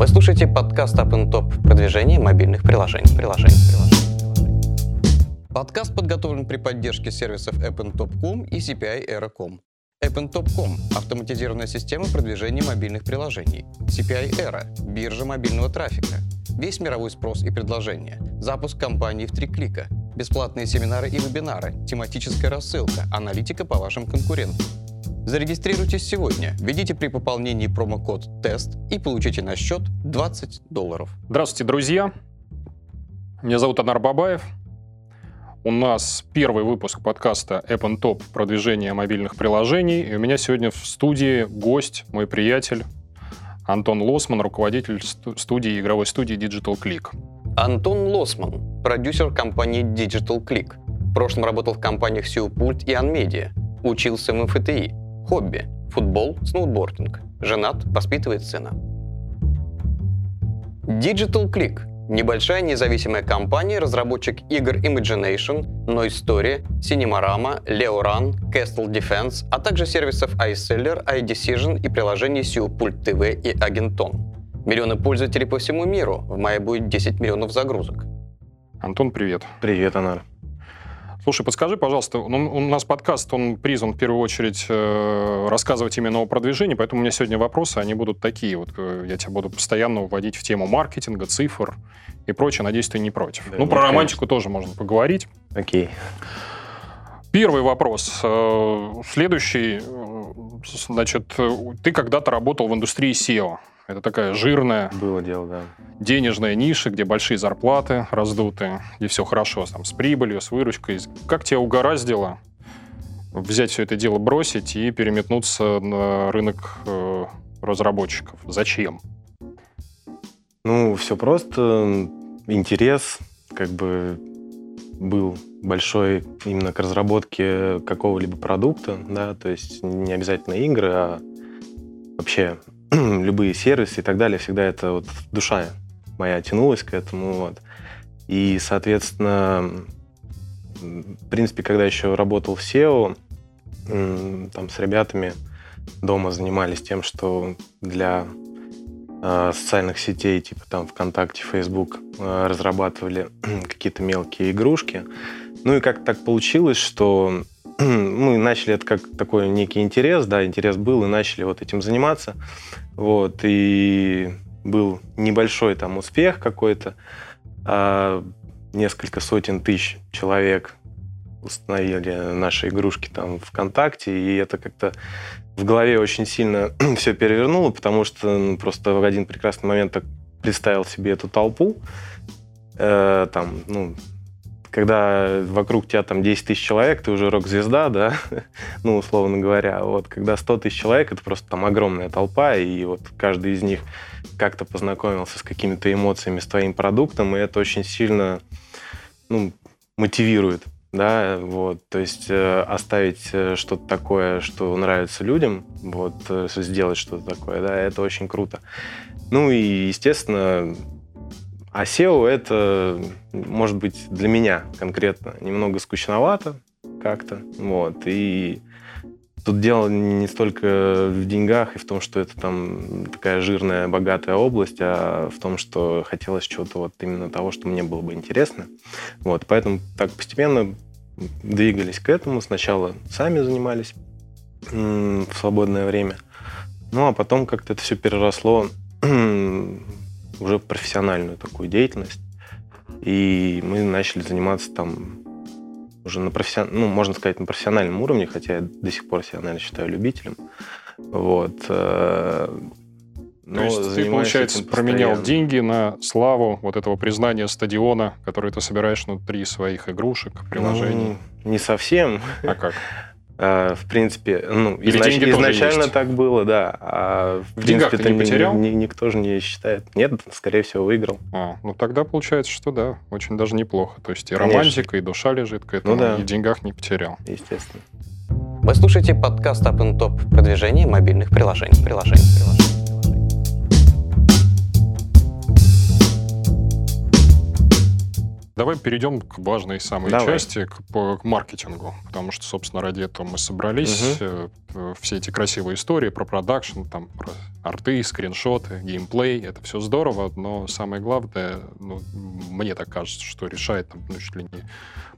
Вы слушаете подкаст Up and Top продвижение мобильных приложений. приложений, приложений. Подкаст подготовлен при поддержке сервисов AppnTop.com и CPI Era.com. AppnTop.com – автоматизированная система продвижения мобильных приложений. CPI Era – биржа мобильного трафика. Весь мировой спрос и предложения. Запуск компании в три клика. Бесплатные семинары и вебинары. Тематическая рассылка. Аналитика по вашим конкурентам. Зарегистрируйтесь сегодня, введите при пополнении промокод ТЕСТ и получите на счет 20 долларов. Здравствуйте, друзья. Меня зовут Анар Бабаев. У нас первый выпуск подкаста App and Top продвижение мобильных приложений. И у меня сегодня в студии гость, мой приятель Антон Лосман, руководитель студии, игровой студии Digital Click. Антон Лосман, продюсер компании Digital Click. В прошлом работал в компаниях Сиупульт и Анмедиа. Учился в МФТИ. Хобби – футбол, сноубординг. Женат, воспитывает сына. Digital Click – небольшая независимая компания, разработчик игр Imagination, Noise Story, Cinemarama, Leoran, Castle Defense, а также сервисов iSeller, iDecision и приложений Pult TV и Agenton. Миллионы пользователей по всему миру. В мае будет 10 миллионов загрузок. Антон, привет. Привет, Анар. Слушай, подскажи, пожалуйста, ну, у нас подкаст, он призван в первую очередь э, рассказывать именно о продвижении, поэтому у меня сегодня вопросы, они будут такие. Вот э, я тебя буду постоянно уводить в тему маркетинга, цифр и прочее. Надеюсь, ты не против. Да, ну, про романтику тоже можно поговорить. Окей. Первый вопрос. Э, следующий. Э, значит, ты когда-то работал в индустрии SEO. Это такая жирная... Было дело, да. Денежная ниша, где большие зарплаты раздутые, где все хорошо там, с прибылью, с выручкой. Как тебя угораздило взять все это дело, бросить и переметнуться на рынок э, разработчиков? Зачем? Ну, все просто. Интерес, как бы был большой именно к разработке какого-либо продукта, да, то есть не обязательно игры, а вообще любые сервисы и так далее, всегда это вот душа моя тянулась к этому. Вот. И, соответственно, в принципе, когда еще работал в SEO, там с ребятами дома занимались тем, что для э, социальных сетей, типа там ВКонтакте, Facebook, э, разрабатывали какие-то мелкие игрушки. Ну и как так получилось, что мы начали это как такой некий интерес, да, интерес был, и начали вот этим заниматься. Вот, и был небольшой там успех какой-то. А несколько сотен тысяч человек установили наши игрушки там ВКонтакте, и это как-то в голове очень сильно все перевернуло, потому что ну, просто в один прекрасный момент так представил себе эту толпу, э, там, ну, когда вокруг тебя там 10 тысяч человек, ты уже рок-звезда, да, ну, условно говоря. Вот когда 100 тысяч человек, это просто там огромная толпа, и вот каждый из них как-то познакомился с какими-то эмоциями, с твоим продуктом, и это очень сильно, ну, мотивирует, да, вот, то есть э, оставить э, что-то такое, что нравится людям, вот, э, сделать что-то такое, да, это очень круто. Ну и, естественно, а SEO это, может быть, для меня конкретно немного скучновато как-то. Вот. И тут дело не столько в деньгах и в том, что это там такая жирная, богатая область, а в том, что хотелось чего-то вот именно того, что мне было бы интересно. Вот. Поэтому так постепенно двигались к этому. Сначала сами занимались в свободное время. Ну, а потом как-то это все переросло уже профессиональную такую деятельность. И мы начали заниматься там уже на профессион... ну, можно сказать, на профессиональном уровне, хотя я до сих пор себя, наверное, считаю любителем. Вот. Э, но То есть ты, получается, променял деньги на славу вот этого признания стадиона, который ты собираешь внутри своих игрушек, приложений? Ну, не совсем. А как? А, в принципе, ну, изнач... изначально так было, да. А в, в принципе, ты не потерял? Ни, никто же не считает. Нет, скорее всего, выиграл. А, ну тогда получается, что да, очень даже неплохо. То есть и Конечно. романтика, и душа лежит к этому, ну, да. и в деньгах не потерял. Естественно. Вы слушаете подкаст Up and Top продвижение мобильных приложений. приложений, приложений. Давай перейдем к важной самой Давай. части, к, по- к маркетингу. Потому что, собственно, ради этого мы собрались. Э, Все эти красивые истории про продакшн, там, про арты, скриншоты, геймплей. Это все здорово, но самое главное, ну, мне так кажется, что решает там, ну, чуть ли не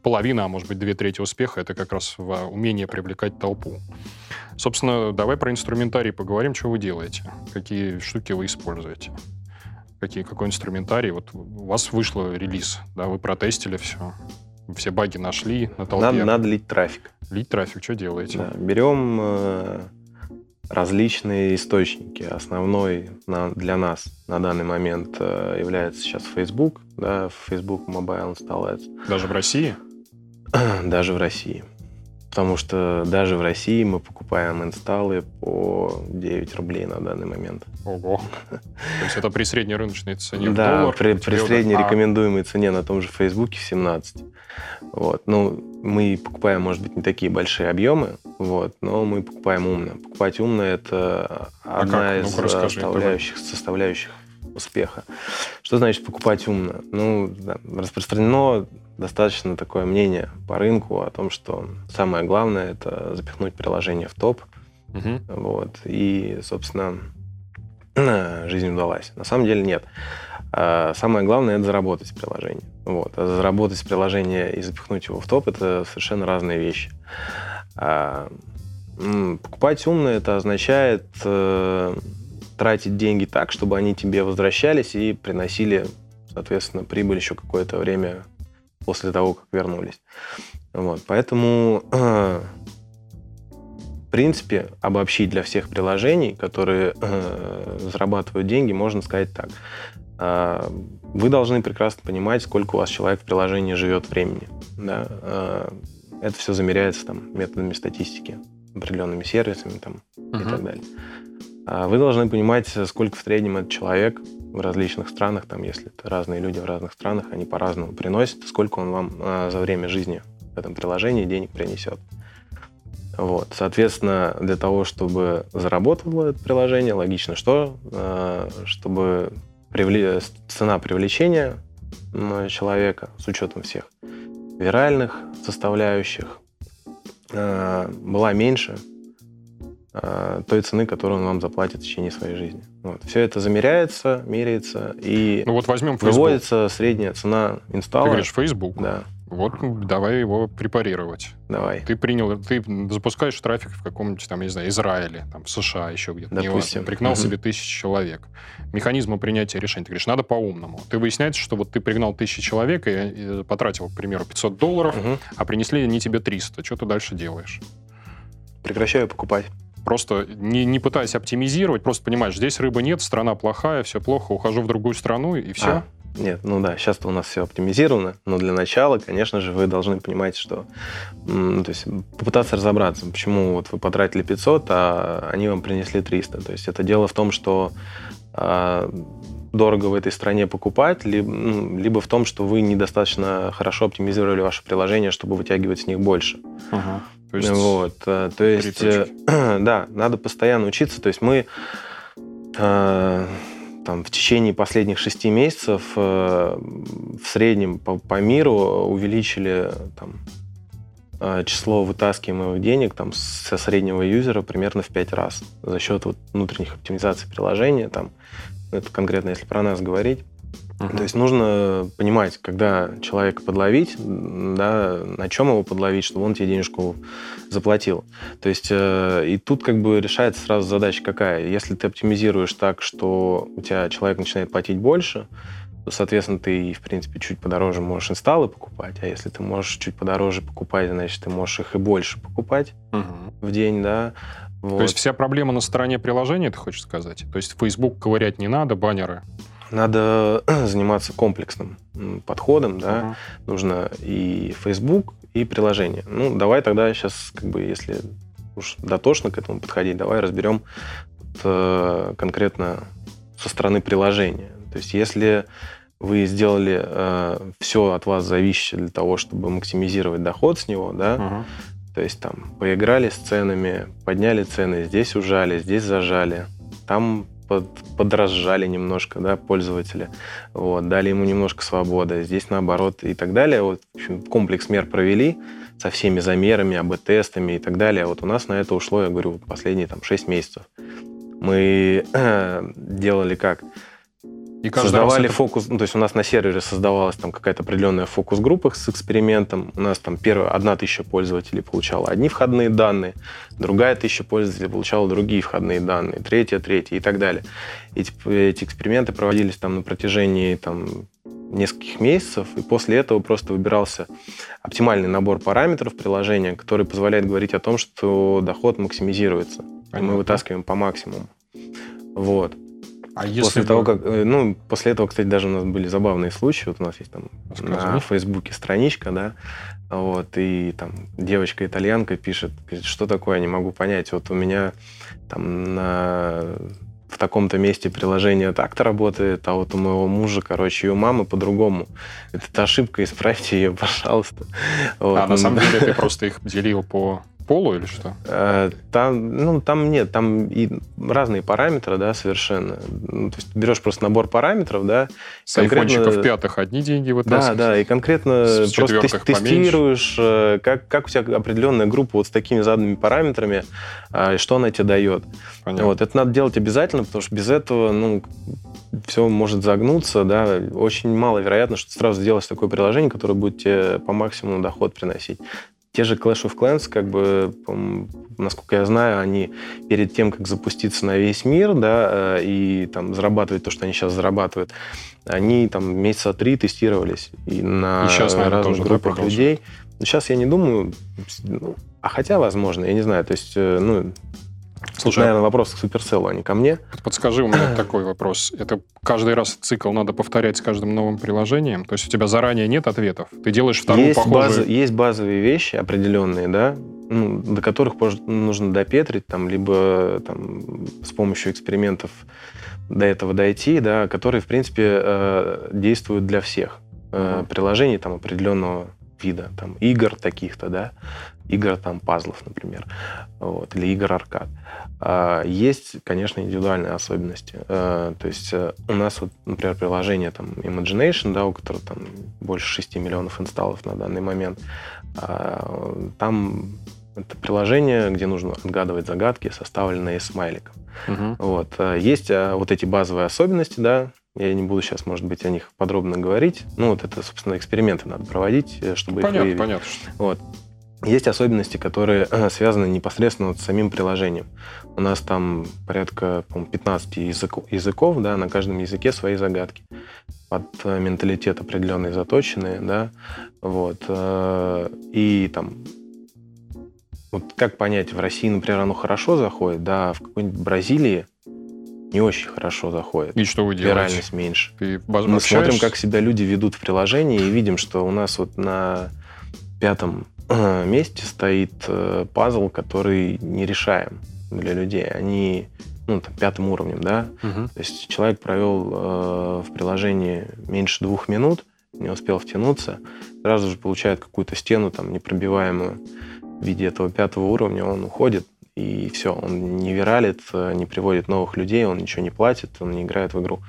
половина, а может быть две трети успеха, это как раз в умение привлекать толпу. Собственно, давай про инструментарий поговорим, что вы делаете, какие штуки вы используете. Какие, какой инструментарий? Вот у вас вышел релиз, да, вы протестили все, все баги нашли на толпе. Надо, надо лить трафик. Лить трафик, что делаете? Да, берем э, различные источники. Основной на- для нас на данный момент э, является сейчас Facebook. Да, Facebook Mobile инсталляция. Даже в России? Даже в России. Потому что даже в России мы покупаем инсталлы по 9 рублей на данный момент. Ого. То есть это при средней рыночной цене в да, доллар? при, при средней а, рекомендуемой цене на том же Фейсбуке 17. Вот. Ну, мы покупаем, может быть, не такие большие объемы, вот, но мы покупаем умно. Покупать умно – это А одна как? из расскажи, составляющих, составляющих успеха. Что значит покупать умно? Ну, да, распространено достаточно такое мнение по рынку о том, что самое главное – это запихнуть приложение в топ, Мгм. вот. И, собственно, жизнь удалась. На самом деле нет. А Самое главное это заработать с приложения. Вот. А заработать с приложения и запихнуть его в топ это совершенно разные вещи. А, Покупать умно это означает э, тратить деньги так, чтобы они тебе возвращались и приносили, соответственно, прибыль еще какое-то время после того, как вернулись. Вот. Поэтому принципе, обобщить для всех приложений, которые э, зарабатывают деньги, можно сказать так. Э, вы должны прекрасно понимать, сколько у вас человек в приложении живет времени. Да? Э, это все замеряется там, методами статистики, определенными сервисами там, и Мгм. так далее. А Вы должны понимать, сколько в среднем этот человек в различных странах, там, если это разные люди в разных странах, они по-разному приносят, сколько он вам за время жизни в этом приложении денег принесет. Вот. Соответственно, для того, чтобы заработало это приложение, логично что? Э, Чтобы привле- цена привлечения человека с учетом всех виральных составляющих э, была меньше э, той цены, которую он вам заплатит в течение своей жизни. Вот. Все это замеряется, меряется и Ну вот возьмем Facebook. выводится средняя цена Ты инсталла. говоришь, Facebook. Да, Вот давай его препарировать. давай. Ты принял, ты запускаешь трафик в каком-нибудь там, я не знаю, Израиле, там, в США еще где-то, Допустим. Пригнал Мгм. себе тысячи человек. Механизмы принятия решений. Ты говоришь, надо по-умному. Ты выясняется, что вот ты пригнал тысячи человек и, и потратил, к примеру, 500 долларов, Мгм. а принесли они тебе 300. Что ты дальше делаешь? Прекращаю покупать. Просто не, не пытаясь оптимизировать, просто понимаешь, здесь рыбы нет, страна плохая, все плохо, ухожу в другую страну, и все. А, нет, ну да, сейчас-то у нас все оптимизировано, но для начала, конечно же, вы должны понимать, что... то есть попытаться разобраться, почему вот вы потратили 500, а они вам принесли 300. То есть это дело в том, что а, дорого в этой стране покупать, либо, ну, либо в том, что вы недостаточно хорошо оптимизировали ваше приложение, чтобы вытягивать с них больше. То есть, Вот, э, то есть, э, да, надо постоянно учиться. То есть мы э, там в течение последних шести месяцев э, в среднем по, по миру увеличили там э, число вытаскиваемых денег там со среднего юзера примерно в пять раз за счет вот внутренних оптимизаций приложения. Там, это конкретно если про нас говорить. Мгм. То есть нужно понимать, когда человека подловить, да, на чем его подловить, чтобы он тебе денежку заплатил. То есть э, и тут как бы решается сразу задача какая. Если ты оптимизируешь так, что у тебя человек начинает платить больше, то, соответственно, ты, в принципе, чуть подороже можешь инсталлы покупать, а если ты можешь чуть подороже покупать, значит, ты можешь их и больше покупать Мгм. в день, да. То Вот. есть вся проблема на стороне приложения, ты хочешь сказать? То есть Facebook ковырять не надо, баннеры. Надо заниматься комплексным подходом, да. Мгм. нужно и Facebook, и приложение. Ну, давай тогда сейчас, как бы, если уж дотошно к этому подходить, давай разберем вот, э, конкретно со стороны приложения. То есть, если вы сделали все от вас зависящее для того, чтобы максимизировать доход с него, да, Мгм. то есть там поиграли с ценами, подняли цены, здесь ужали, здесь зажали, там под, подразжали немножко, да, пользователя, вот, дали ему немножко свободы, здесь наоборот и так далее. Вот, в общем, комплекс мер провели со всеми замерами, АБ-тестами и так далее. Вот у нас на это ушло, я говорю, последние там 6 месяцев. Мы делали как? И создавали это... фокус, ну, то есть у нас на сервере создавалась там какая-то определенная фокус-группа с экспериментом. У нас там первая, одна тысяча пользователей получала одни входные данные, другая тысяча пользователей получала другие входные данные, третья, третья и так далее. Эти, эти эксперименты проводились там на протяжении там, нескольких месяцев, и после этого просто выбирался оптимальный набор параметров приложения, который позволяет говорить о том, что доход максимизируется. Понятно. И мы вытаскиваем по максимуму. Вот. А если после бы... того, как, э, ну, после этого, кстати, даже у нас были забавные случаи. Вот у нас есть там на Фейсбуке страничка, да, вот, и там девочка-итальянка пишет, говорит, что такое, не могу понять. Вот у меня там на в таком-то месте приложение так-то работает, а вот у моего мужа, короче, и у мамы по-другому. Это ошибка, исправьте ее, пожалуйста. Вот. А на самом деле ты просто их делил по полу или что? Э, там, ну, там нет, там и разные параметры, да, совершенно. Ну, то есть берешь просто набор параметров, да. С айфончиков пятых одни деньги вытаскиваешь. Да, да, и конкретно просто тестируешь, поменьше. Э, как, как у тебя определенная группа вот с такими заданными параметрами, э, что она тебе дает. Понятно. Вот, это надо делать обязательно, потому что без этого, ну, все может загнуться, да, очень маловероятно, что ты сразу сделаешь такое приложение, которое будет тебе по максимуму доход приносить. Те же Clash of Clans, как бы, насколько я знаю, они перед тем, как запуститься на весь мир, да, э, и там зарабатывать то, что они сейчас зарабатывают, они там месяца три тестировались и на и сейчас, наверное, разных тоже, группах да, людей. Сейчас я не думаю, ну, а хотя возможно, я не знаю, то есть, э, ну, Слушай, наверное, вопрос к Supercell, а не ко мне. Подскажи, у меня такой вопрос. Это каждый раз цикл надо повторять с каждым новым приложением? То есть у тебя заранее нет ответов? Ты делаешь вторую есть похожую... Базы, есть базовые вещи определенные, да, ну, до которых нужно допетрить, там, либо там, с помощью экспериментов до этого дойти, да, которые, в принципе, э, действуют для всех uh-huh. приложений там, определенного вида, там, игр таких-то, да, игр там пазлов, например, вот, или игр аркад. А, есть, конечно, индивидуальные особенности. А, то есть э, у нас, вот, например, приложение там Imagination, да, у которого там больше 6 миллионов инсталлов на данный момент, а, там это приложение, где нужно отгадывать загадки, составленные смайликом. Угу. Вот. Есть вот эти базовые особенности, да, я не буду сейчас, может быть, о них подробно говорить. Ну, вот это, собственно, эксперименты надо проводить, э, чтобы понятно, их выявить. Понятно, Вот. Есть особенности, которые э, связаны непосредственно вот с самим приложением. У нас там порядка 15 языков, языков, да, на каждом языке свои загадки. Под э, менталитет определенный заточенные, да, вот. И там вот как понять, в России, например, оно хорошо заходит, да, а в какой-нибудь Бразилии не очень хорошо заходит. И что вы делаете? Виральность меньше. Ты Мы смотрим, как себя люди ведут в приложении, и видим, что у нас вот на пятом месте стоит э, пазл, который не решаем для людей. Они ну, там, пятым уровнем, да. Угу. То есть человек провел э, в приложении меньше двух минут, не успел втянуться, сразу же получает какую-то стену там непробиваемую в виде этого пятого уровня, он уходит, и все, он не виралит, не приводит новых людей, он ничего не платит, он не играет в игру.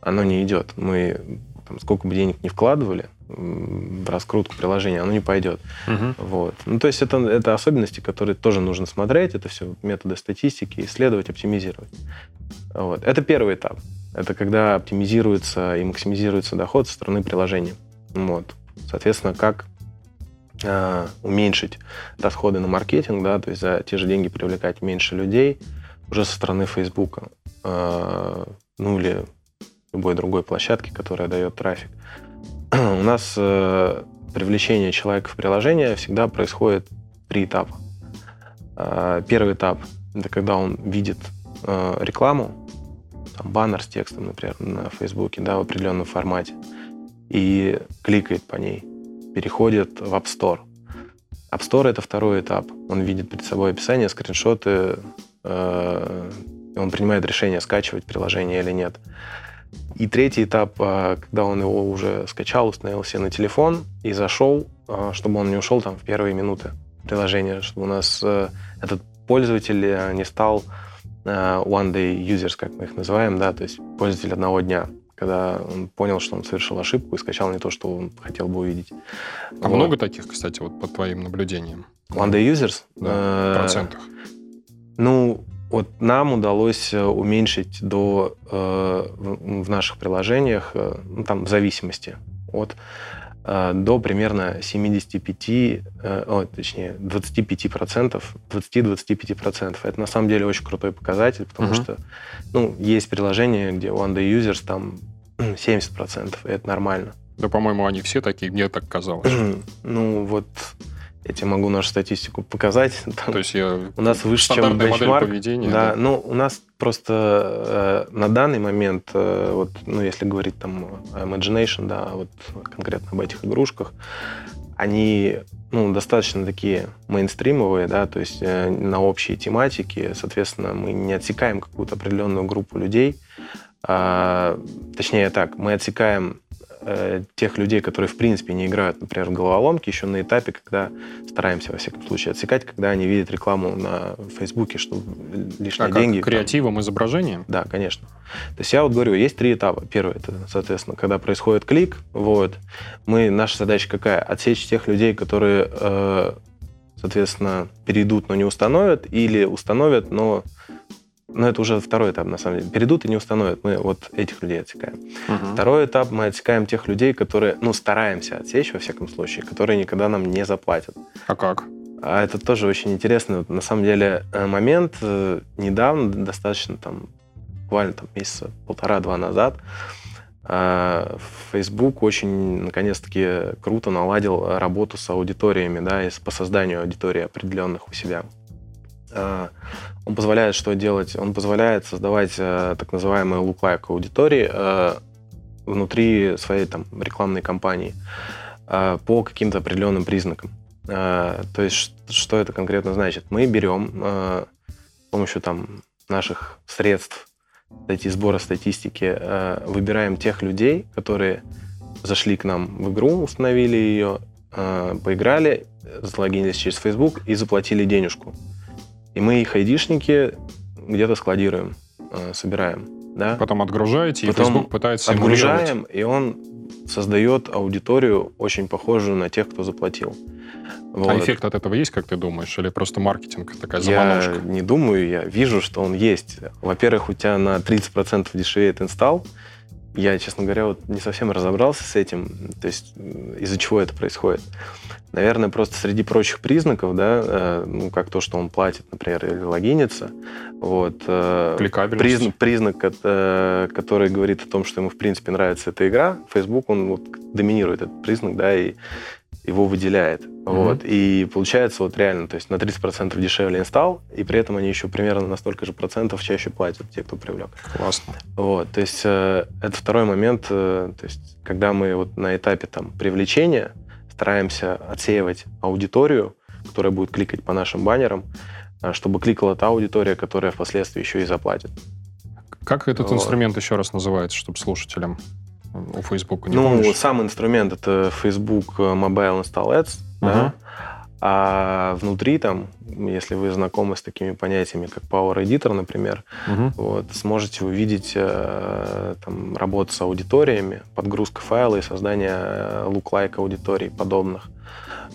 Оно не идет. Мы там, сколько бы денег не вкладывали, в раскрутку приложения, оно не пойдет. Угу. Вот. Ну, то есть это, это особенности, которые тоже нужно смотреть, это все методы статистики, исследовать, оптимизировать. Вот. Это первый этап. Это когда оптимизируется и максимизируется доход со стороны приложения. Вот. Соответственно, как э, уменьшить расходы на маркетинг, да, то есть за те же деньги привлекать меньше людей уже со стороны Фейсбука, э, ну или любой другой площадки, которая дает трафик. у нас э, привлечение человека в приложение всегда происходит три этапа. Э, первый этап – это когда он видит э, рекламу, там, баннер с текстом, например, на Фейсбуке, да, в определенном формате, и кликает по ней, переходит в App Store. App Store – это второй этап. Он видит перед собой описание, скриншоты, э, он принимает решение, скачивать приложение или нет. И третий этап, а, когда он его уже скачал, установил себе на телефон и зашел, а, чтобы он не ушел там в первые минуты приложения, чтобы у нас э, этот пользователь э, не стал one day users, как мы их называем, да, то есть пользователь одного дня когда он понял, что он совершил ошибку и скачал не то, что он хотел бы увидеть. А вот. много таких, кстати, вот по твоим наблюдениям? One Day Users? Да, в процентах. Ну, вот нам удалось э, уменьшить до э, в наших приложениях, э, ну, там в зависимости от э, до примерно 75, э, о, точнее 25 процентов, 20-25 процентов. Это на самом деле очень крутой показатель, потому uh-huh. что ну есть приложения, где One Day Users там 70 процентов, и это нормально. Да, по-моему, они все такие, мне так казалось. ну вот я тебе могу нашу статистику показать. Там То есть я... у нас выше, чем бенчмарк. поведения. Да, да, ну у нас просто э, на данный момент, э, вот, ну если говорить там Imagination, да, вот конкретно об этих игрушках, они ну, достаточно такие мейнстримовые, да, то есть э, на общие тематики, соответственно, мы не отсекаем какую-то определенную группу людей, а, точнее так, мы отсекаем э, тех людей, которые в принципе не играют, например, в головоломки, еще на этапе, когда стараемся, во всяком случае, отсекать, когда они видят рекламу на Фейсбуке, что лишние а деньги... Креативом, там... изображением? Да, конечно. То есть я вот говорю, есть три этапа. Первый, это, соответственно, когда происходит клик, вот, мы, наша задача какая? Отсечь тех людей, которые, э, соответственно, перейдут, но не установят, или установят, но но это уже второй этап, на самом деле. Перейдут и не установят. Мы вот этих людей отсекаем. Угу. Второй этап мы отсекаем тех людей, которые, ну, стараемся отсечь, во всяком случае, которые никогда нам не заплатят. А как? А это тоже очень интересный, на самом деле, э, момент. Э, недавно, достаточно там, буквально там месяца полтора-два назад, э, Facebook очень, наконец-таки, круто наладил работу с аудиториями, да, и по созданию аудитории определенных у себя. Он позволяет что делать? Он позволяет создавать э, так называемые look-like аудитории э, внутри своей там, рекламной кампании э, по каким-то определенным признакам. Э, то есть что это конкретно значит? Мы берем э, с помощью там, наших средств статьи, сбора статистики, э, выбираем тех людей, которые зашли к нам в игру, установили ее, э, поиграли, залогинились через Facebook и заплатили денежку. И мы их айдишники где-то складируем, э, собираем. Да? Потом отгружаете, Потом и Facebook пытается Отгружаем, и он создает аудиторию, очень похожую на тех, кто заплатил. А вот. А эффект от этого есть, как ты думаешь? Или просто маркетинг такая заманушка? Я не думаю, я вижу, что он есть. Во-первых, у тебя на 30% дешевеет инсталл. Я, честно говоря, вот не совсем разобрался с этим, то есть из-за чего это происходит. Наверное, просто среди прочих признаков, да, э, ну, как то, что он платит, например, или логинится, вот, э, признак, признак, э, который говорит о том, что ему, в принципе, нравится эта игра, Facebook, он вот доминирует этот признак, да, и его выделяет. Mm-hmm. Вот. И получается вот реально, то есть на 30% дешевле инсталл, и при этом они еще примерно на столько же процентов чаще платят, те, кто привлек. Классно. Вот. То есть э, это второй момент, э, то есть когда мы вот на этапе там привлечения, стараемся отсеивать аудиторию, которая будет кликать по нашим баннерам, а, чтобы кликала та аудитория, которая впоследствии еще и заплатит. Как этот вот. инструмент еще раз называется, чтобы слушателям у Facebook не Ну, помнишь? сам инструмент это Facebook Mobile Install Ads, uh-huh. да? А внутри там, если вы знакомы с такими понятиями, как Power Editor, например, uh-huh. вот, сможете увидеть э, там, работу с аудиториями, подгрузка файла и создание э, look-like аудиторий подобных.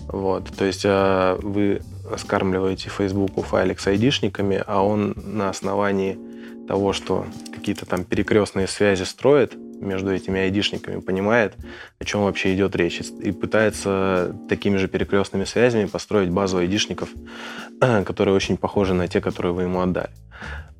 Вот, то есть э, вы скармливаете Facebook файлик с айдишниками, а он на основании того, что какие-то там перекрестные связи строит, между этими айдишниками, понимает, о чем вообще идет речь, и пытается такими же перекрестными связями построить базу айдишников, которые очень похожи на те, которые вы ему отдали.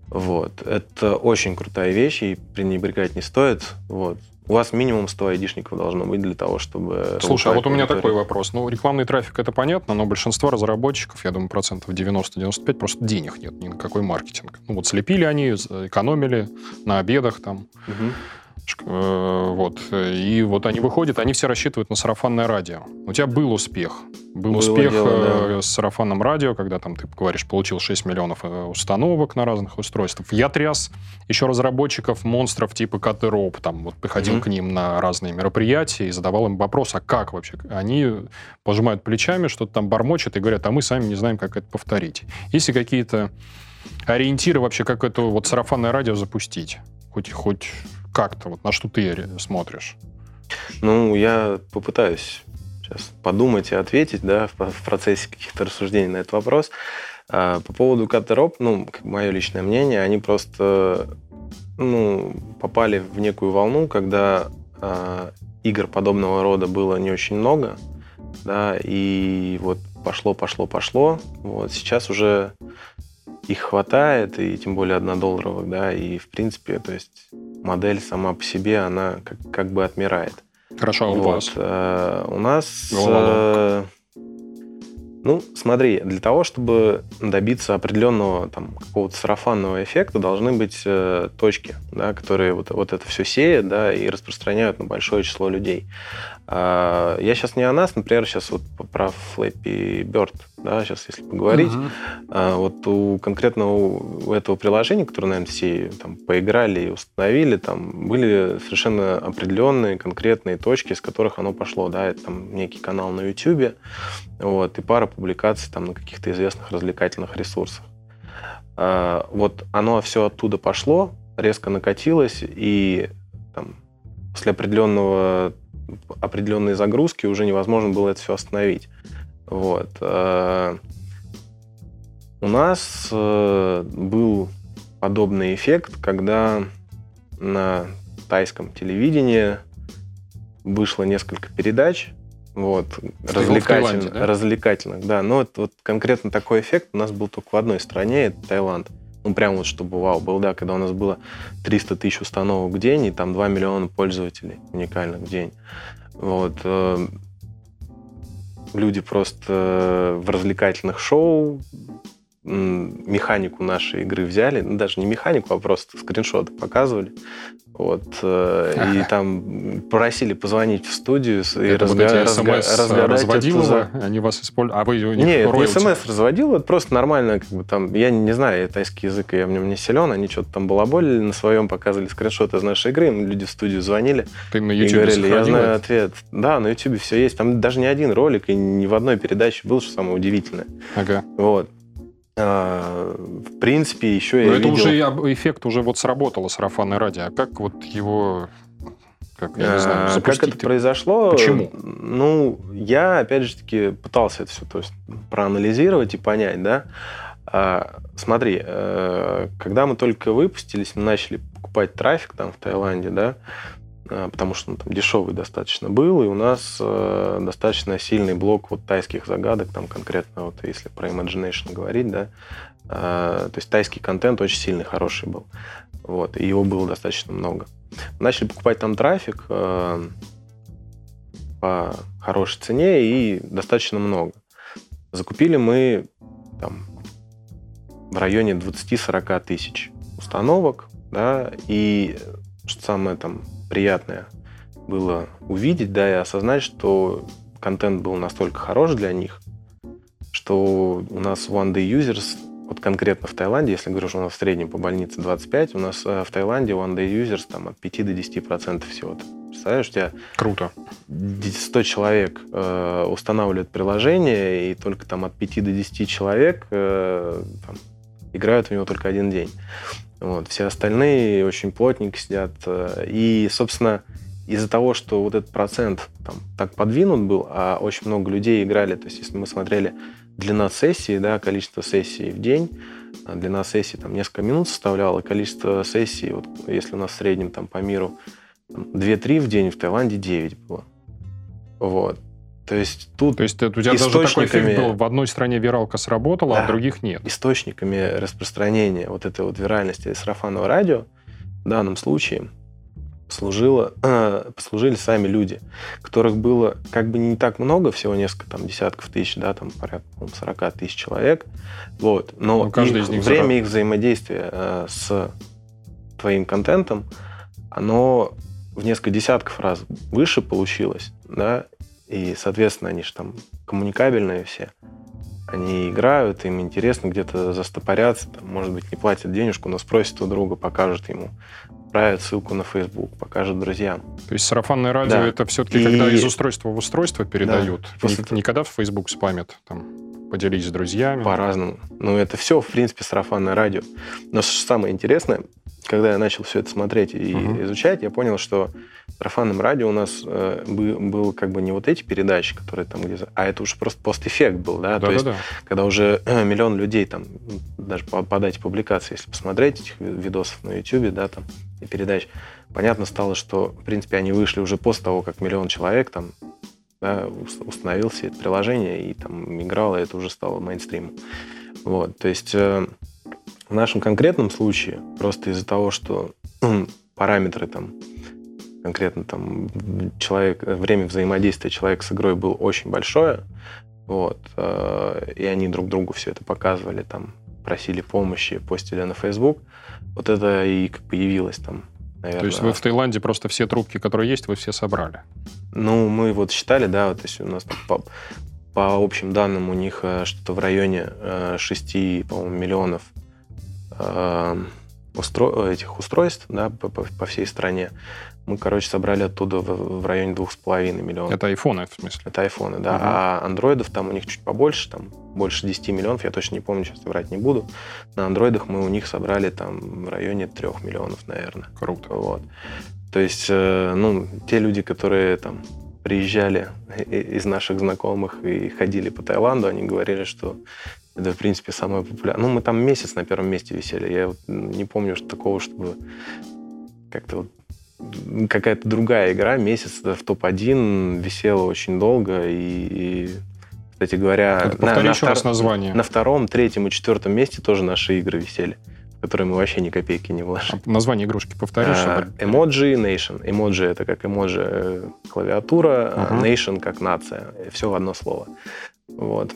Вот. Это очень крутая вещь, и пренебрегать не стоит. Вот. У вас минимум 100 айдишников должно быть для того, чтобы... Слушай, а вот у меня такой вопрос. Ну, рекламный трафик, это понятно, но большинство разработчиков, я думаю, процентов 90-95, просто денег нет ни на какой маркетинг. Ну, вот слепили они, экономили на обедах там. Угу. Э, вот. И вот они выходят, они все рассчитывают на сарафанное радио. У тебя был успех. Был Было успех дело, да. Э, с сарафанным радио, когда там ты говоришь, получил 6 миллионов э, установок на разных устройствах. Я тряс еще разработчиков монстров типа Катероп, там вот приходил mm-hmm. к ним на разные мероприятия и задавал им вопрос, а как вообще? Они пожимают плечами, что-то там бормочат и говорят, а мы сами не знаем, как это повторить. Если какие-то ориентиры вообще, как это вот сарафанное радио запустить? Хоть, хоть как-то, вот на что ты смотришь? Ну, я попытаюсь сейчас подумать и ответить, да, в, процессе каких-то рассуждений на этот вопрос. А, по поводу Катероп, ну, мое личное мнение, они просто ну, попали в некую волну, когда э, игр подобного рода было не очень много, да, и вот пошло, пошло, пошло. Вот сейчас уже их хватает, и тем более однодолларовых, да, и в принципе, то есть модель сама по себе, она как, как бы отмирает. Хорошо, а у вот. вас? Э, у нас... Э, ну, смотри, для того, чтобы добиться определенного там, какого-то сарафанного эффекта, должны быть э, точки, да, которые вот, вот это все сеют да, и распространяют на большое число людей. А, я сейчас не о нас, например, сейчас вот про Flappy Bird, да, сейчас если поговорить, uh-huh. а, вот у конкретно у этого приложения, которое, наверное, все там поиграли и установили, там были совершенно определенные конкретные точки, с которых оно пошло, да, это там некий канал на YouTube, вот, и пара публикаций там на каких-то известных развлекательных ресурсах. А, вот оно все оттуда пошло, резко накатилось, и там, после определенного определенной загрузки уже невозможно было это все остановить. Вот. Э, у нас э, был подобный эффект, когда на тайском телевидении вышло несколько передач, вот, развлекательных, да? развлекательных, да. Но вот, вот конкретно такой эффект у нас был только в одной стране, это Таиланд. Ну, прям вот чтобы вау был, да, когда у нас было 300 тысяч установок в день и там 2 миллиона пользователей уникальных в день. Вот. Э, люди просто в развлекательных шоу механику нашей игры взяли, ну, даже не механику, а просто скриншоты показывали. Вот, э, и там просили позвонить в студию и это разга- вот разга- разгадать они вас используют, а вы у них Нет, не смс разводил, это просто нормально, как бы там, я не знаю, тайский язык, я в нем не силен, они что-то там балаболили на своем, показывали скриншоты из нашей игры, люди в студию звонили. Ты на YouTube и говорили, я знаю ответ. Да, на YouTube все есть, там даже не один ролик и ни в одной передаче был, что самое удивительное. Ага. Вот. А, в принципе, еще Но я это видел... уже эффект уже вот сработало сарафанное радио. А как вот его как, я не знаю, а, как это произошло? Почему? Ну, я, опять же таки, пытался это все то есть, проанализировать и понять, да. А, смотри, э, когда мы только выпустились, мы начали покупать трафик там в Таиланде, да, потому что он там дешевый достаточно был, и у нас э, достаточно сильный блок вот тайских загадок, там конкретно вот если про Imagination говорить, да, э, то есть тайский контент очень сильный, хороший был, вот, и его было достаточно много. Начали покупать там трафик э, по хорошей цене и достаточно много. Закупили мы там в районе 20-40 тысяч установок, да, и что самое там приятное было увидеть, да, и осознать, что контент был настолько хорош для них, что у нас One Day Users, вот конкретно в Таиланде, если говорю, что у нас в среднем по больнице 25, у нас э, в Таиланде One Day Users там от 5 до 10 процентов всего. Представляешь, у тебя Круто. 100 человек э, устанавливают приложение, и только там от 5 до 10 человек э, там, играют в него только один день. Вот, все остальные очень плотненько сидят. Э, и, собственно, из-за того, что вот этот процент там, так подвинут был, а очень много людей играли, то есть если мы смотрели длина сессии, да, количество сессий в день, а длина сессии там несколько минут составляла, количество сессий, вот если у нас в среднем там по миру 2-3 в день, в Таиланде 9 было. Вот. То есть тут То есть у тебя даже такой эффект был, в одной стране виралка сработала, да, а в других нет. Источниками распространения вот этой вот виральности сарафанного радио в данном случае служило, э, послужили сами люди, которых было как бы не так много, всего несколько там десятков тысяч, да, там порядка 40 тысяч человек, вот, но ну, их, из них время зараб... их взаимодействия э, с твоим контентом, оно в несколько десятков раз выше получилось, да, и, соответственно, они же там коммуникабельные все. Они играют, им интересно где-то застопорятся, там, может быть, не платят денежку, но спросят у друга, покажут ему, отправят ссылку на Facebook, покажут друзьям. То есть сарафанное радио да. это все-таки и... когда из устройства в устройство передают, да. После... не, не когда в Facebook спамят там поделись с друзьями. По-разному. Ну, это все, в принципе, сарафанное радио. Но самое интересное, когда я начал все это смотреть и Мгм. изучать, я понял, что в сарафанном радио у нас э, бы- был как бы не вот эти передачи, которые там где а это уже просто постэффект был, да, то есть Да-да-да. когда уже э, миллион людей там, даже по, по дате публикации, если посмотреть этих ви- видосов на YouTube, да, там, и передач, понятно стало, что, в принципе, они вышли уже после того, как миллион человек там да, ус- установил все это приложение и там играл, и это уже стало мейнстримом. Вот, то есть э, в нашем конкретном случае, просто из-за того, что параметры там конкретно там человек, время взаимодействия человека с игрой было очень большое, вот, э, и они друг другу все это показывали, там, просили помощи, постили на Facebook, вот это и как появилось там, наверное. То есть вы в Таиланде просто все трубки, которые есть, вы все собрали. Ну, мы вот считали, да, вот, то есть у нас по, по общим данным у них э, что-то в районе э, 6, по-моему, миллионов э, устро- этих устройств, да, по, по- по всей стране. Мы, короче, собрали оттуда в, в районе 2,5 миллионов. Это айфоны, в смысле. Это айфоны, да. Ага. А андроидов там у них чуть побольше, там больше 10 миллионов, я точно не помню, сейчас врать не буду. На андроидах мы у них собрали там в районе 3 миллионов, наверное. Круто. Вот. То есть, э, ну, те люди, которые там приезжали из наших знакомых и ходили по Таиланду, они говорили, что это, в принципе, самое популярное. Ну, мы там месяц на первом месте висели. Я вот не помню что такого, чтобы как-то вот какая-то другая игра месяц в топ-1 висела очень долго. И, и, кстати говоря, Это повтори еще втор- раз название. на втором, третьем и четвертом месте тоже наши игры висели, в которые мы вообще ни копейки не вложили. А Название игрушки повтори, А, Emoji Nation. Emoji это как эмоджи э, клавиатура, Ага. Nation как нация. Все в одно слово. Вот.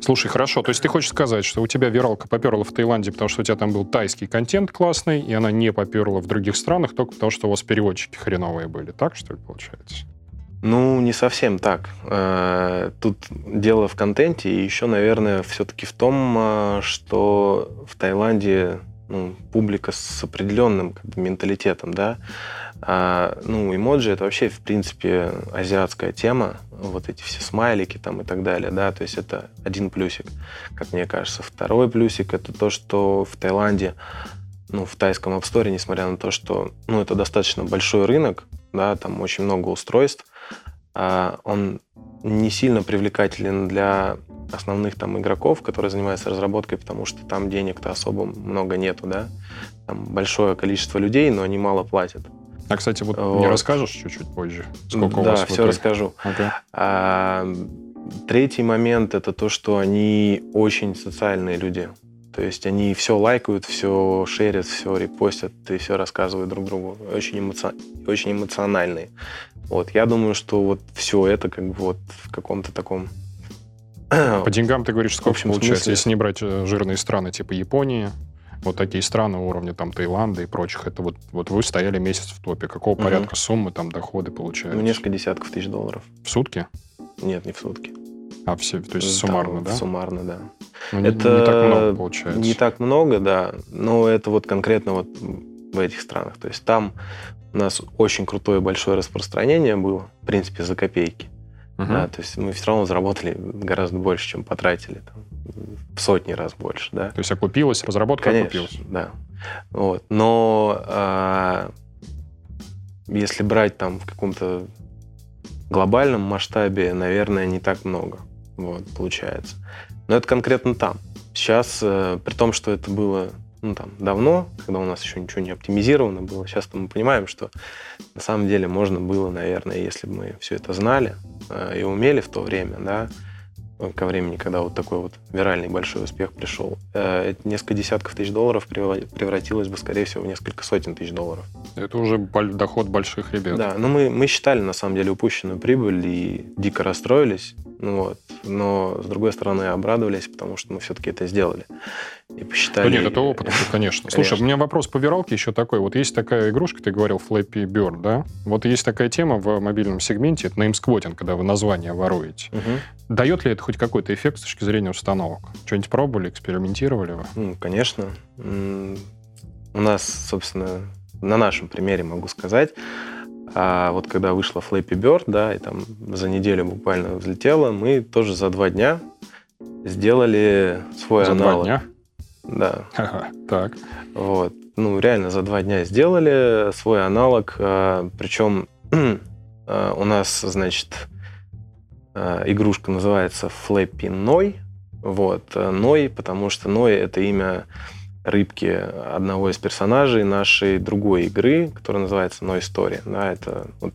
Слушай, хорошо, то есть ты хочешь сказать, что у тебя виралка поперла в Таиланде, потому что у тебя там был тайский контент классный, и она не поперла в других странах только потому, что у вас переводчики хреновые были. Так, что ли, получается? Ну, не совсем так. Э, Тут дело в контенте, и еще, наверное, все-таки в том, э, что в Таиланде ну, публика с определенным как бы, менталитетом, да. А, ну, эмоджи это вообще, в принципе, азиатская тема. Вот эти все смайлики там и так далее, да. То есть это один плюсик, как мне кажется. Второй плюсик это то, что в Таиланде ну, в тайском App Store, несмотря на то, что ну, это достаточно большой рынок, да, там очень много устройств, а, он не сильно привлекателен для основных там игроков, которые занимаются разработкой, потому что там денег-то особо много нету, да. Там большое количество людей, но они мало платят. А, кстати, вот, Вот. не расскажешь чуть-чуть позже? Сколько у да, вас в все итоге? расскажу. Ага. А, третий момент это то, что они очень социальные люди. То есть они все лайкают, все шерят, все репостят и все рассказывают друг другу. Очень, эмоци- очень эмоциональные. Вот, я думаю, что вот все это как бы вот в каком-то таком... По деньгам ты говоришь, сколько общем получается, смысле. если не брать э, жирные страны типа Японии, вот такие страны уровня там Таиланда и прочих, это вот, вот вы стояли месяц в топе. Какого Мгм. порядка суммы там доходы получаются? Ну, несколько десятков тысяч долларов. В сутки? Нет, не в сутки. А, все, то есть Там суммарно, да? Суммарно, да. Ну, не, Это не так много получается. Не так много, да, но это вот конкретно вот в этих странах. То есть там у нас очень крутое большое распространение было, в принципе, за копейки. Мгм. Да, то есть мы все равно заработали гораздо больше, чем потратили. Там, в сотни раз больше, да. То есть окупилась, разработка Конечно, окупилась. да. Вот. Но а, если брать там в каком-то глобальном масштабе, наверное, не так много. Вот, получается. Но это конкретно там. Сейчас, э, при том, что это было ну, там, давно, когда у нас еще ничего не оптимизировано было, сейчас мы понимаем, что на самом деле можно было, наверное, если бы мы все это знали э, и умели в то время, да, ко времени, когда вот такой вот виральный большой успех пришел, э, несколько десятков тысяч долларов превра- превратилось бы, скорее всего, в несколько сотен тысяч долларов. Это уже доход больших ребят. Да, ну мы, мы считали, на самом деле, упущенную прибыль и дико расстроились, вот, но, с другой стороны, обрадовались, потому что мы все-таки это сделали. И Ну посчитали... нет, это опыт, это, конечно. Слушай, Конечно. у меня вопрос по виралке еще такой. Вот есть такая игрушка, ты говорил, Flappy Bird, да? Вот есть такая тема в мобильном сегменте, это неймсквотинг, когда вы название воруете. Мгм. Дает ли это хоть какой-то эффект с точки зрения установок? Что-нибудь пробовали, экспериментировали вы? Ну, конечно. У нас, собственно, на нашем примере могу сказать, а вот когда вышла Flappy Bird, да, и там за неделю буквально взлетела, мы тоже за два дня сделали свой За аналог. два дня? Да. Ага, так. Вот. Ну, реально, за два дня сделали свой аналог. э, Причем э, у нас, значит, э, игрушка называется Flappy Ной. Вот. э, Ной, потому что Ной — это имя рыбки одного из персонажей нашей другой игры, которая называется Ной Story. Да, это, вот,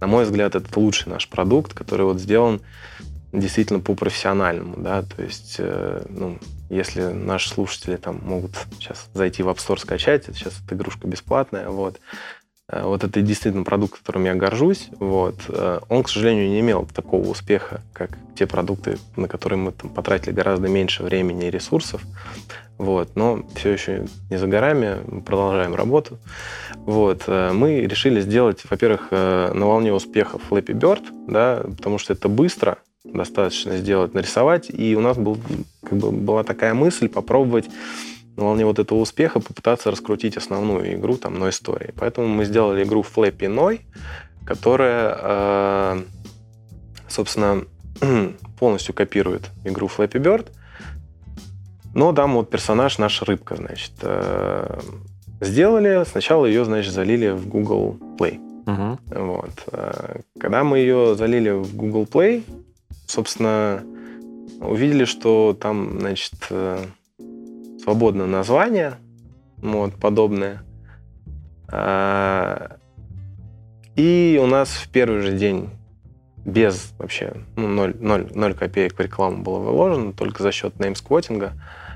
на мой взгляд, это лучший наш продукт, который вот сделан действительно по-профессиональному, да, то есть, э, ну, если наши слушатели там могут сейчас зайти в App Store скачать, сейчас эта игрушка бесплатная, вот. Э, Вот это действительно продукт, которым я горжусь. Вот. Э, Он, к сожалению, не имел такого успеха, как те продукты, на которые мы там, потратили гораздо меньше времени и ресурсов. Вот. Но все еще не за горами, мы продолжаем работу. Вот. Э, Мы решили сделать, во-первых, э, на волне успеха Flappy Bird, да, потому что это быстро, достаточно сделать, нарисовать. И у нас был, как бы, была такая мысль попробовать на волне вот этого успеха попытаться раскрутить основную игру там но истории. Поэтому мы сделали игру Flappy Ной, которая, э, собственно, полностью копирует игру Flappy Bird. Но там вот персонаж наша рыбка, значит. э, Сделали, сначала ее, значит, залили в Google Play. Мгм. Вот. Э, Когда мы ее залили в Google Play, собственно, увидели, что там, значит, э, свободное название, вот, подобное. И у нас в первый же день без вообще ну, 0, 0, 0 копеек в рекламу было вложено, только за счет неймсквотинга, а,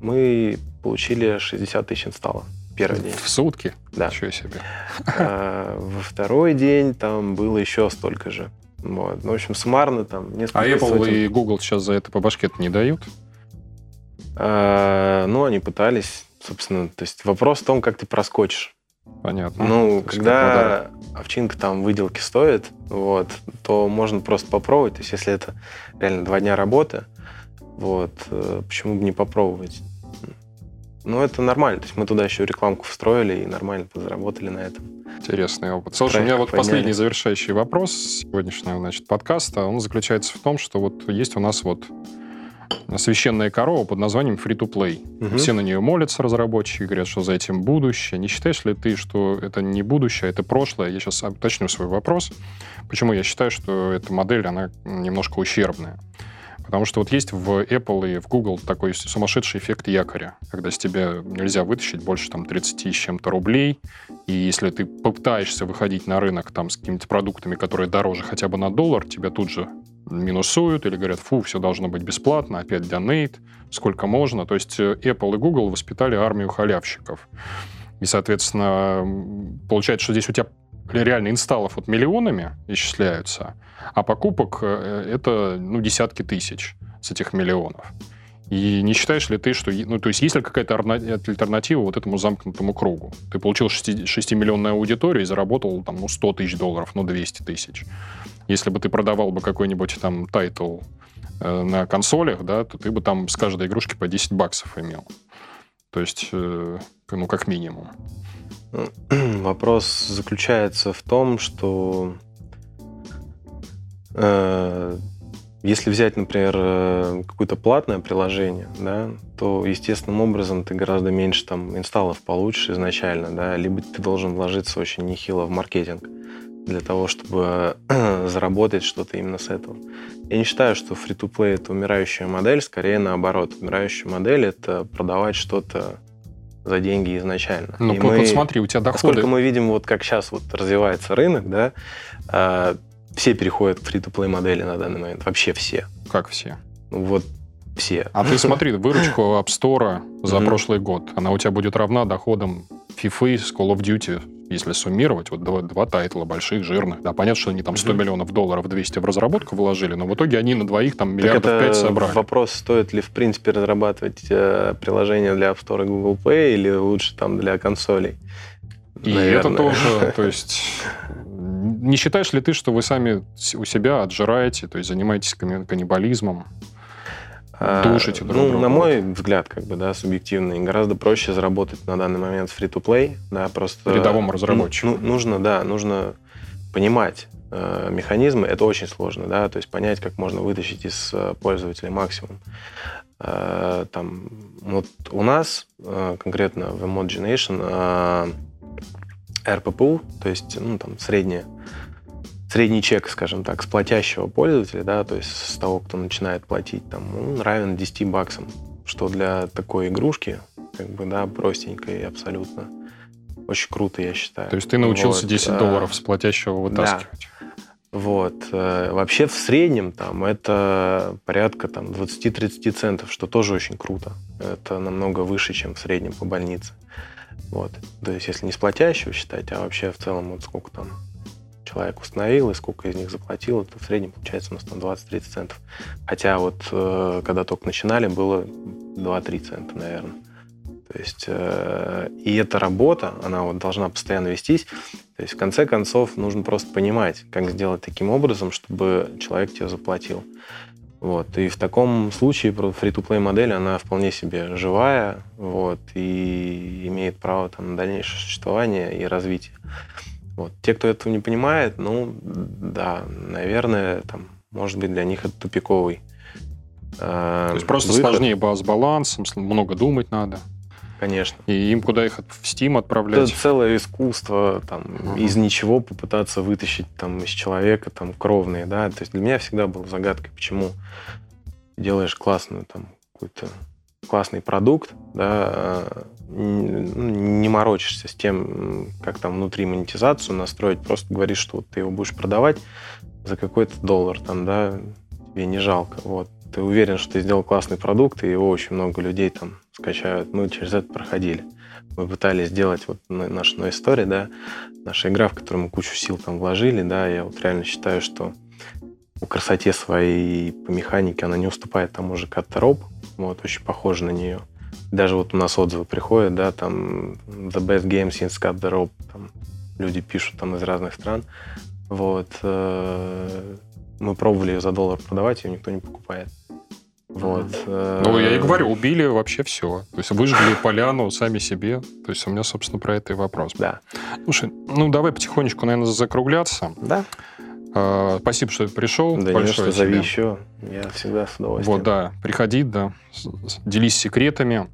мы получили 60 тысяч инсталлов первый день. В сутки? Да. Ничего себе. А, Во второй день там было еще столько же. Вот. Ну, в общем, суммарно там несколько А Apple сотен. и Google сейчас за это по башке не дают? А, ну, они пытались, собственно. То есть вопрос в том, как ты проскочишь. Понятно. Ну, То когда овчинка там выделки стоит, вот, то можно просто попробовать. То есть если это реально два дня работы, вот, э, почему бы не попробовать? Ну, это нормально. То есть мы туда еще рекламку встроили и нормально подзаработали на этом. Интересный опыт. Слушай, у меня вот Трафик подняли. последний завершающий вопрос сегодняшнего значит, подкаста. Он заключается в том, что вот есть у нас вот священная корова под названием Free-to-Play. Мгм. Все на нее молятся, разработчики, говорят, что за этим будущее. Не считаешь ли ты, что это не будущее, а это прошлое? Я сейчас уточню свой вопрос. Почему я считаю, что эта модель, она немножко ущербная? Потому что вот есть в Apple и в Google такой сумасшедший эффект якоря, когда с тебя нельзя вытащить больше там 30 с чем-то рублей, и если ты попытаешься выходить на рынок там с какими-то продуктами, которые дороже хотя бы на доллар, тебя тут же минусуют или говорят, фу, все должно быть бесплатно, опять донейт, сколько можно. То есть э, Apple и Google воспитали армию халявщиков. И, соответственно, получается, что здесь у тебя реально install ов вот миллионами исчисляются, а покупок э, это ну, десятки тысяч с этих миллионов. И не считаешь ли ты, что... Ну, то есть есть ли какая-то альтернатива вот этому замкнутому кругу? Ты получил 6-миллионную аудиторию и заработал там, ну, 100 тысяч долларов, ну, 200 тысяч. Если бы ты продавал бы какой-нибудь там title э, на консолях, да, то ты бы там с каждой игрушки по 10 баксов имел. То есть, э, ну, как минимум. Вопрос заключается в том, что э, если взять, например, э, какое-то платное приложение, да, то естественным образом ты гораздо меньше там инсталлов получишь изначально, да, либо ты должен вложиться очень нехило в маркетинг для того, чтобы заработать что-то именно с этого. Я не считаю, что free-to-play это умирающая модель, скорее наоборот. Умирающая модель это продавать что-то за деньги изначально. Ну, вот, мы- вот смотри, у тебя доходы... Насколько мы видим, вот как сейчас вот развивается рынок, да, а, все переходят к фри-то-плей модели на данный момент. Вообще все. Как все? Ну, вот все. А ты смотри, выручку App Store за прошлый год, она у тебя будет равна доходам FIFA с Call of Duty, если суммировать, вот два, два тайтла больших, жирных. Да, понятно, что они там 100 Мгм. миллионов долларов, 200 в разработку вложили, но в итоге они на двоих там миллиардов пять это собрали. вопрос, стоит ли, в принципе, разрабатывать э, приложение для App Store и Google Play или лучше там для консолей. И Наверное. это тоже, то есть... Не считаешь ли ты, что вы сами у себя отжираете, то есть занимаетесь каннибализмом? А, Душите друг ну, друга. на мой взгляд, как бы, да, субъективный, гораздо проще заработать на данный момент free-to-play, да, просто... Рядовому разработчику. ну, нужно, да, нужно понимать, э, механизмы, это очень сложно, да, то есть понять, как можно вытащить из э, пользователя максимум. Э, там, вот у нас э, конкретно в Mod Generation э, RPPU, то есть, ну, там, средняя средний чек, скажем так, с платящего пользователя, да, то есть с того, кто начинает платить, там, он равен 10 баксам, что для такой игрушки, как бы, да, простенькой абсолютно, очень круто, я считаю. То есть ты научился вот, 10 а, долларов с платящего вытаскивать? Да. Вот. Э, вообще в среднем там это порядка там 20-30 центов, что тоже очень круто. Это намного выше, чем в среднем по больнице. Вот. То есть если не с платящего считать, а вообще в целом вот сколько там человек установил и сколько из них заплатил, то в среднем получается у нас там 20-30 центов. Хотя вот э, когда только начинали, было 2-3 цента, наверное. То есть, э, и эта работа, она вот должна постоянно вестись. То есть, в конце концов, нужно просто понимать, как сделать таким образом, чтобы человек тебе заплатил. Вот. И в таком случае free-to-play модель, она вполне себе живая, вот, и имеет право там, на дальнейшее существование и развитие. Вот. Те, кто этого не понимает, ну, да, наверное, там, может быть, для них это тупиковый э, То есть просто выход. сложнее с балансом, много думать надо. Конечно. И им куда их в Steam отправлять? Это целое искусство, там, uh-huh. из ничего попытаться вытащить там, из человека там, кровные, да. То есть для меня всегда была загадкой, почему делаешь классную там какую-то классный продукт, да, ну, не морочишься с тем, как там внутри монетизацию настроить, просто говоришь, что вот ты его будешь продавать за какой-то доллар, там, да, тебе не жалко, вот. Ты уверен, что ты сделал классный продукт, и его очень много людей там скачают. Мы через это проходили. Мы пытались сделать вот нашу No Story, да, наша игра, в которую мы кучу сил там вложили, да, я вот реально считаю, что по красоте своей, по механике она не уступает тому же Катароп, вот, очень похоже на нее. Даже вот у нас отзывы приходят, да, там The Best Game Since Cut the Rope, там люди пишут там из разных стран. Вот. Э, мы пробовали ее за доллар продавать, ее никто не покупает. Вот. Ну, я и говорю, убили вообще все. То есть выжгли поляну сами себе. То есть у меня, собственно, про это и вопрос. Да. Слушай, ну давай потихонечку, наверное, закругляться. Да. А, спасибо, что пришел. Да Большое не, что зови еще. Я всегда с удовольствием. Вот, да. Приходи, да. Делись секретами.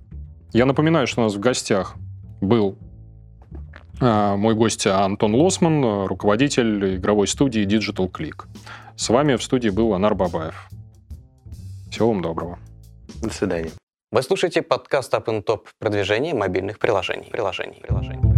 Я напоминаю, что у нас в гостях был а, мой гость Антон Лосман, руководитель игровой студии Digital Click. С вами в студии был Анар Бабаев. Всего вам доброго. До свидания. Вы слушаете подкаст Up Top продвижение мобильных приложений. приложений, приложений.